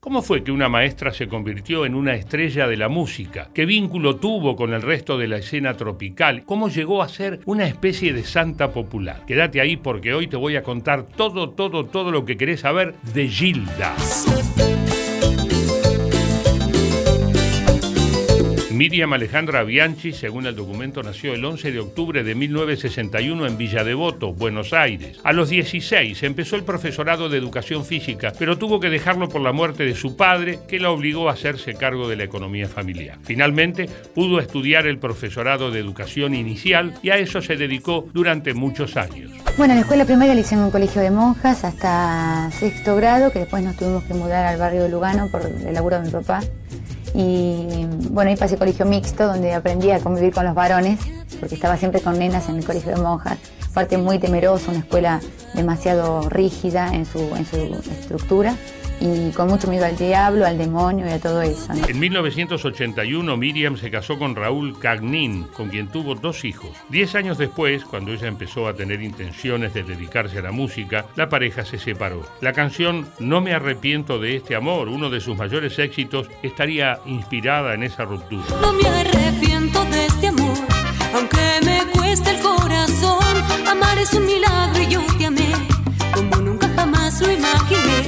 ¿Cómo fue que una maestra se convirtió en una estrella de la música? ¿Qué vínculo tuvo con el resto de la escena tropical? ¿Cómo llegó a ser una especie de santa popular? Quédate ahí porque hoy te voy a contar todo, todo, todo lo que querés saber de Gilda. Miriam Alejandra Bianchi, según el documento, nació el 11 de octubre de 1961 en Villa Devoto, Buenos Aires. A los 16 empezó el profesorado de educación física, pero tuvo que dejarlo por la muerte de su padre, que la obligó a hacerse cargo de la economía familiar. Finalmente, pudo estudiar el profesorado de educación inicial y a eso se dedicó durante muchos años. Bueno, la escuela primaria la hice en un colegio de monjas hasta sexto grado, que después nos tuvimos que mudar al barrio de Lugano por el laburo de mi papá. Y bueno, ahí pasé colegio mixto, donde aprendí a convivir con los varones, porque estaba siempre con nenas en el colegio de monjas. Parte muy temerosa, una escuela demasiado rígida en su, en su estructura y con mucho miedo al diablo, al demonio y a todo eso. En 1981 Miriam se casó con Raúl Cagnin, con quien tuvo dos hijos. Diez años después, cuando ella empezó a tener intenciones de dedicarse a la música, la pareja se separó. La canción No me arrepiento de este amor, uno de sus mayores éxitos, estaría inspirada en esa ruptura. No me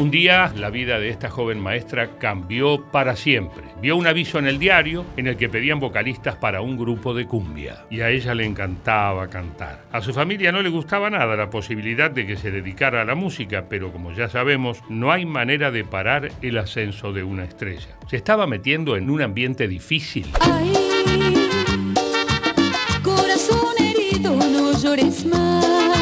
Un día la vida de esta joven maestra cambió para siempre. Vio un aviso en el diario en el que pedían vocalistas para un grupo de cumbia y a ella le encantaba cantar. A su familia no le gustaba nada la posibilidad de que se dedicara a la música, pero como ya sabemos, no hay manera de parar el ascenso de una estrella. Se estaba metiendo en un ambiente difícil. Corazón no llores más.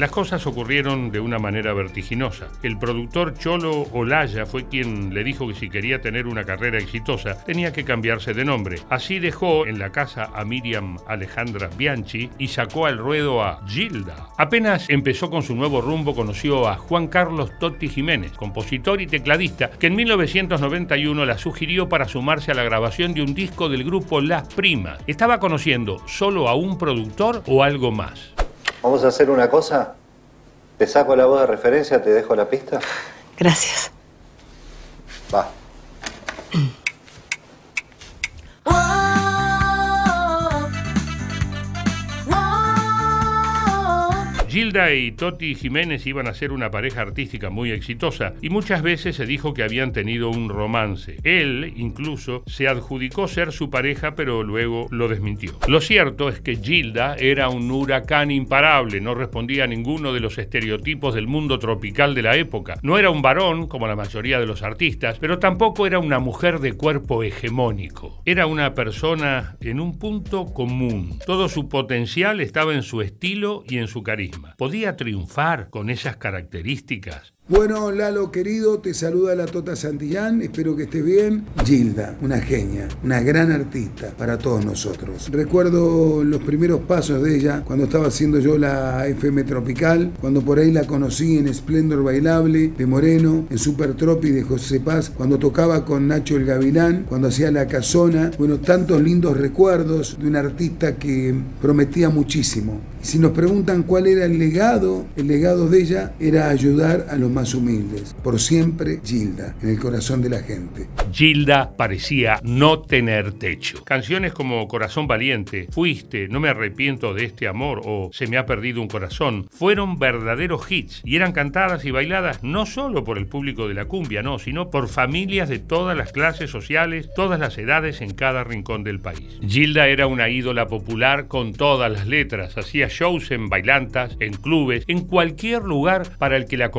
Las cosas ocurrieron de una manera vertiginosa. El productor Cholo Olaya fue quien le dijo que si quería tener una carrera exitosa tenía que cambiarse de nombre. Así dejó en la casa a Miriam Alejandra Bianchi y sacó al ruedo a Gilda. Apenas empezó con su nuevo rumbo conoció a Juan Carlos Totti Jiménez, compositor y tecladista, que en 1991 la sugirió para sumarse a la grabación de un disco del grupo Las Primas. Estaba conociendo solo a un productor o algo más. Vamos a hacer una cosa. Te saco la voz de referencia, te dejo la pista. Gracias. Va. Gilda y Toti Jiménez iban a ser una pareja artística muy exitosa y muchas veces se dijo que habían tenido un romance. Él incluso se adjudicó ser su pareja pero luego lo desmintió. Lo cierto es que Gilda era un huracán imparable, no respondía a ninguno de los estereotipos del mundo tropical de la época. No era un varón como la mayoría de los artistas, pero tampoco era una mujer de cuerpo hegemónico. Era una persona en un punto común. Todo su potencial estaba en su estilo y en su carisma. ¿Podía triunfar con esas características? Bueno, Lalo querido, te saluda la Tota Santillán, espero que estés bien. Gilda, una genia, una gran artista para todos nosotros. Recuerdo los primeros pasos de ella cuando estaba haciendo yo la FM Tropical, cuando por ahí la conocí en Splendor Bailable de Moreno, en Super Tropi de José Paz, cuando tocaba con Nacho el Gavilán, cuando hacía la casona. Bueno, tantos lindos recuerdos de una artista que prometía muchísimo. Y si nos preguntan cuál era el legado, el legado de ella era ayudar a los más humildes. Por siempre, Gilda, en el corazón de la gente. Gilda parecía no tener techo. Canciones como Corazón Valiente, Fuiste, No me arrepiento de este amor o Se me ha perdido un corazón fueron verdaderos hits y eran cantadas y bailadas no solo por el público de la cumbia, no, sino por familias de todas las clases sociales, todas las edades en cada rincón del país. Gilda era una ídola popular con todas las letras, hacía shows en bailantas, en clubes, en cualquier lugar para el que la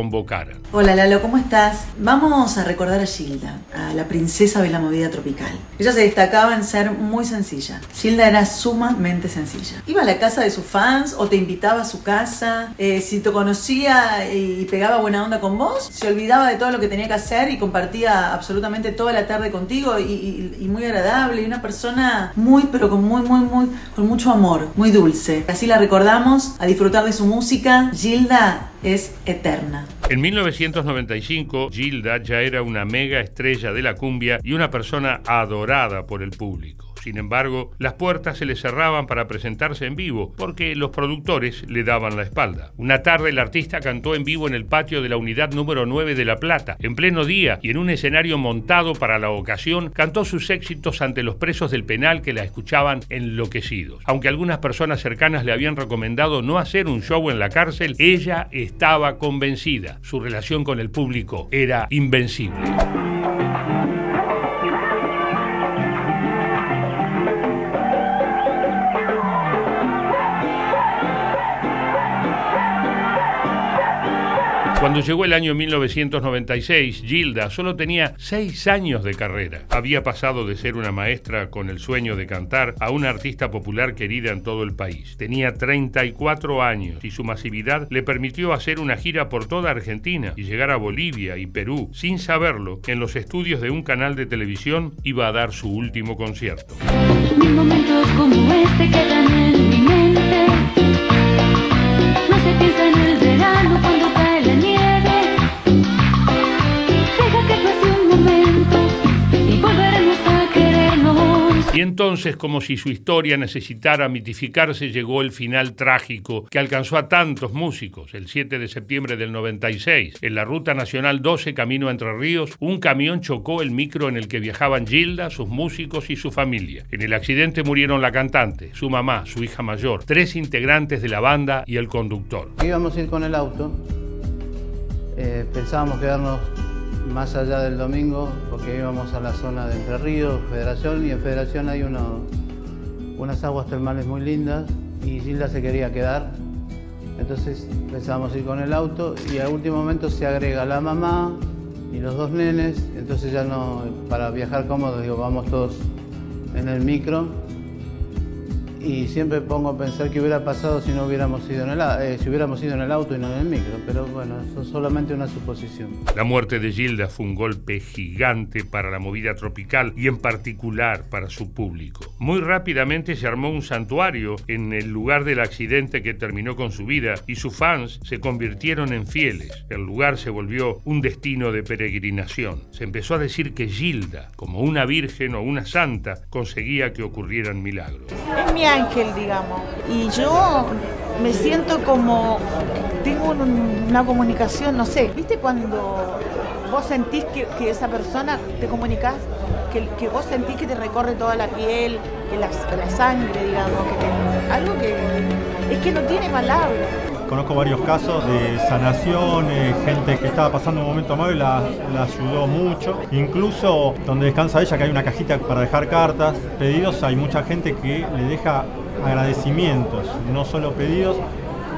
Hola Lalo, ¿cómo estás? Vamos a recordar a Gilda, a la princesa de la movida tropical. Ella se destacaba en ser muy sencilla. Gilda era sumamente sencilla. Iba a la casa de sus fans o te invitaba a su casa. Eh, si te conocía y pegaba buena onda con vos, se olvidaba de todo lo que tenía que hacer y compartía absolutamente toda la tarde contigo y, y- y muy agradable y una persona muy, pero con muy, muy, muy, con mucho amor, muy dulce. Así la recordamos, a disfrutar de su música. Gilda es eterna. En 1995, Gilda ya era una mega estrella de la cumbia y una persona adorada por el público. Sin embargo, las puertas se le cerraban para presentarse en vivo, porque los productores le daban la espalda. Una tarde el artista cantó en vivo en el patio de la unidad número 9 de La Plata. En pleno día y en un escenario montado para la ocasión, cantó sus éxitos ante los presos del penal que la escuchaban enloquecidos. Aunque algunas personas cercanas le habían recomendado no hacer un show en la cárcel, ella estaba convencida. Su relación con el público era invencible. Cuando llegó el año 1996, Gilda solo tenía seis años de carrera. Había pasado de ser una maestra con el sueño de cantar a una artista popular querida en todo el país. Tenía 34 años y su masividad le permitió hacer una gira por toda Argentina y llegar a Bolivia y Perú. Sin saberlo, en los estudios de un canal de televisión iba a dar su último concierto. Entonces, como si su historia necesitara mitificarse, llegó el final trágico que alcanzó a tantos músicos. El 7 de septiembre del 96, en la Ruta Nacional 12, camino a Entre Ríos, un camión chocó el micro en el que viajaban Gilda, sus músicos y su familia. En el accidente murieron la cantante, su mamá, su hija mayor, tres integrantes de la banda y el conductor. Íbamos a ir con el auto, eh, pensábamos quedarnos más allá del domingo porque íbamos a la zona de Entre Ríos, Federación, y en Federación hay unas aguas termales muy lindas y Gilda se quería quedar. Entonces pensábamos ir con el auto y al último momento se agrega la mamá y los dos nenes, entonces ya no, para viajar cómodo, digo, vamos todos en el micro y siempre pongo a pensar qué hubiera pasado si no hubiéramos ido en el, a- eh, si hubiéramos ido en el auto y no en el micro, pero bueno, eso es solamente una suposición. La muerte de Gilda fue un golpe gigante para la movida tropical y en particular para su público. Muy rápidamente se armó un santuario en el lugar del accidente que terminó con su vida y sus fans se convirtieron en fieles. El lugar se volvió un destino de peregrinación. Se empezó a decir que Gilda, como una virgen o una santa, conseguía que ocurrieran milagros. Es mi ángel, digamos. Y yo me siento como tengo un- una comunicación, no sé. ¿Viste cuando vos sentís que, que esa persona te comunicas? Que, que vos sentís que te recorre toda la piel, que la, la sangre, digamos, que te- algo que es que no tiene palabras. Conozco varios casos de sanación, eh, gente que estaba pasando un momento malo y la ayudó mucho. Incluso donde descansa ella, que hay una cajita para dejar cartas, pedidos, hay mucha gente que le deja agradecimientos, no solo pedidos,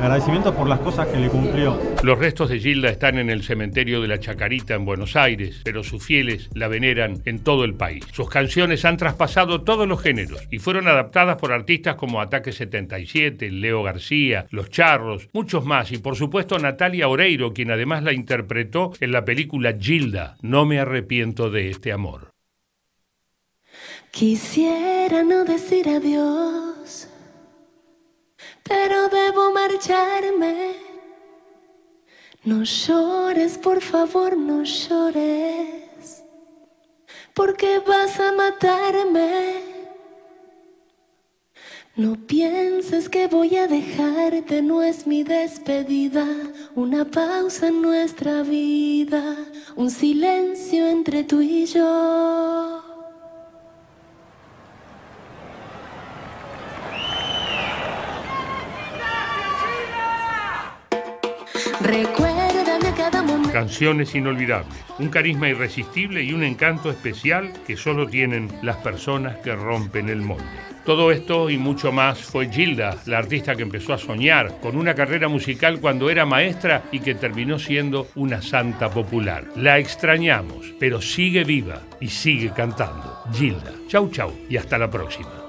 agradecimientos por las cosas que le cumplió. Los restos de Gilda están en el cementerio de la Chacarita en Buenos Aires, pero sus fieles la veneran en todo el país. Sus canciones han traspasado todos los géneros y fueron adaptadas por artistas como Ataque 77, Leo García, Los Charros, muchos más y por supuesto Natalia Oreiro, quien además la interpretó en la película Gilda, No me arrepiento de este amor. Quisiera no decir adiós, pero debo marcharme. No llores, por favor, no llores, porque vas a matarme. No pienses que voy a dejarte, no es mi despedida, una pausa en nuestra vida, un silencio entre tú y yo. Canciones inolvidables, un carisma irresistible y un encanto especial que solo tienen las personas que rompen el molde. Todo esto y mucho más fue Gilda, la artista que empezó a soñar con una carrera musical cuando era maestra y que terminó siendo una santa popular. La extrañamos, pero sigue viva y sigue cantando. Gilda, chau chau y hasta la próxima.